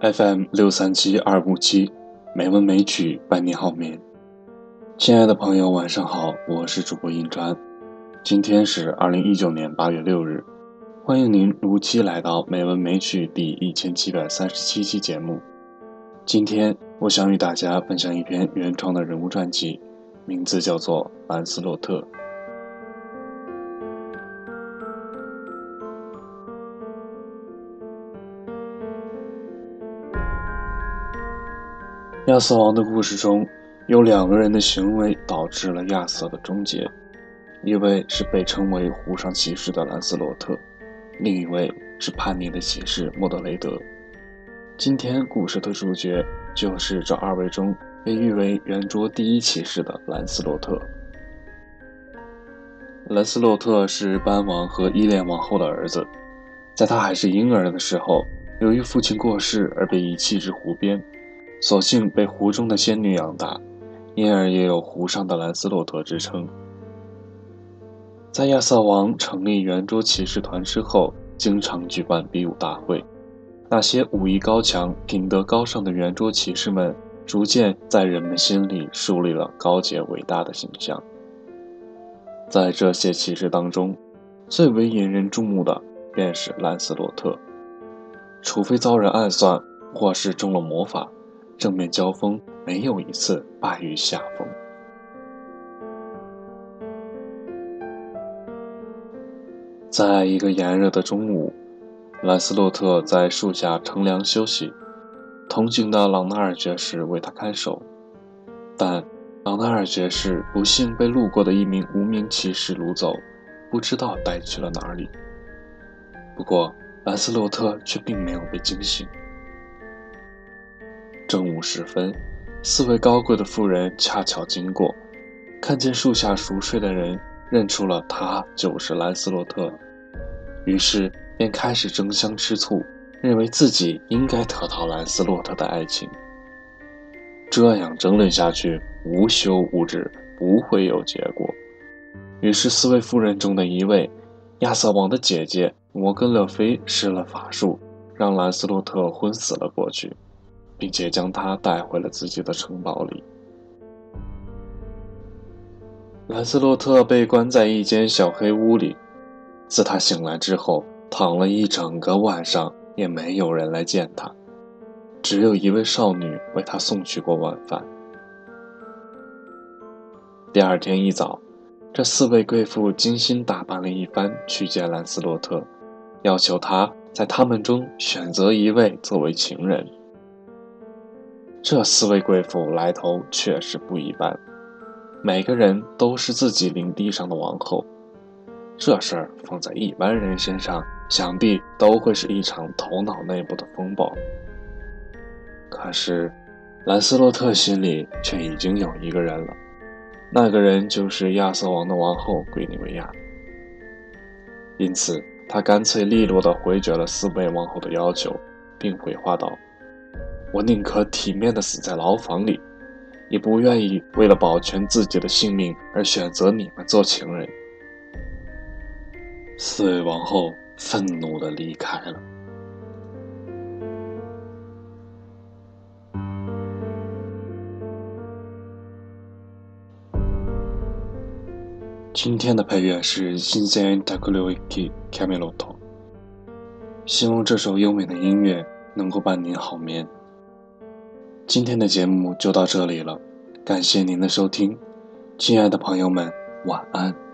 FM 六三七二五七，美文美曲伴你好眠。亲爱的朋友，晚上好，我是主播银川。今天是二零一九年八月六日，欢迎您如期来到美文美曲第一千七百三十七期节目。今天我想与大家分享一篇原创的人物传记，名字叫做《兰斯洛特》。亚瑟王的故事中有两个人的行为导致了亚瑟的终结，一位是被称为湖上骑士的兰斯洛特，另一位是叛逆的骑士莫德雷德。今天故事的主角就是这二位中被誉为圆桌第一骑士的兰斯洛特。兰斯洛特是班王和伊莲王后的儿子，在他还是婴儿的时候，由于父亲过世而被遗弃至湖边。所幸被湖中的仙女养大，因而也有湖上的兰斯洛特之称。在亚瑟王成立圆桌骑士团之后，经常举办比武大会，那些武艺高强、品德高尚的圆桌骑士们，逐渐在人们心里树立了高洁伟大的形象。在这些骑士当中，最为引人注目的便是兰斯洛特，除非遭人暗算，或是中了魔法。正面交锋没有一次败于下风。在一个炎热的中午，兰斯洛特在树下乘凉休息，同行的朗纳尔爵士为他看守，但朗纳尔爵士不幸被路过的一名无名骑士掳走，不知道带去了哪里。不过兰斯洛特却并没有被惊醒。正午时分，四位高贵的妇人恰巧经过，看见树下熟睡的人，认出了他就是兰斯洛特，于是便开始争相吃醋，认为自己应该得到兰斯洛特的爱情。这样争论下去，无休无止，不会有结果。于是，四位妇人中的一位，亚瑟王的姐姐摩根勒菲施了法术，让兰斯洛特昏死了过去。并且将他带回了自己的城堡里。兰斯洛特被关在一间小黑屋里，自他醒来之后，躺了一整个晚上，也没有人来见他，只有一位少女为他送去过晚饭。第二天一早，这四位贵妇精心打扮了一番去见兰斯洛特，要求他在他们中选择一位作为情人。这四位贵妇来头确实不一般，每个人都是自己领地上的王后。这事儿放在一般人身上，想必都会是一场头脑内部的风暴。可是，兰斯洛特心里却已经有一个人了，那个人就是亚瑟王的王后桂尼维亚。因此，他干脆利落地回绝了四位王后的要求，并回话道。我宁可体面的死在牢房里，也不愿意为了保全自己的性命而选择你们做情人。四位王后愤怒的离开了。今天的配乐是新鲜 t a k u l u k i Camelot，希望这首优美的音乐能够伴您好眠。今天的节目就到这里了，感谢您的收听，亲爱的朋友们，晚安。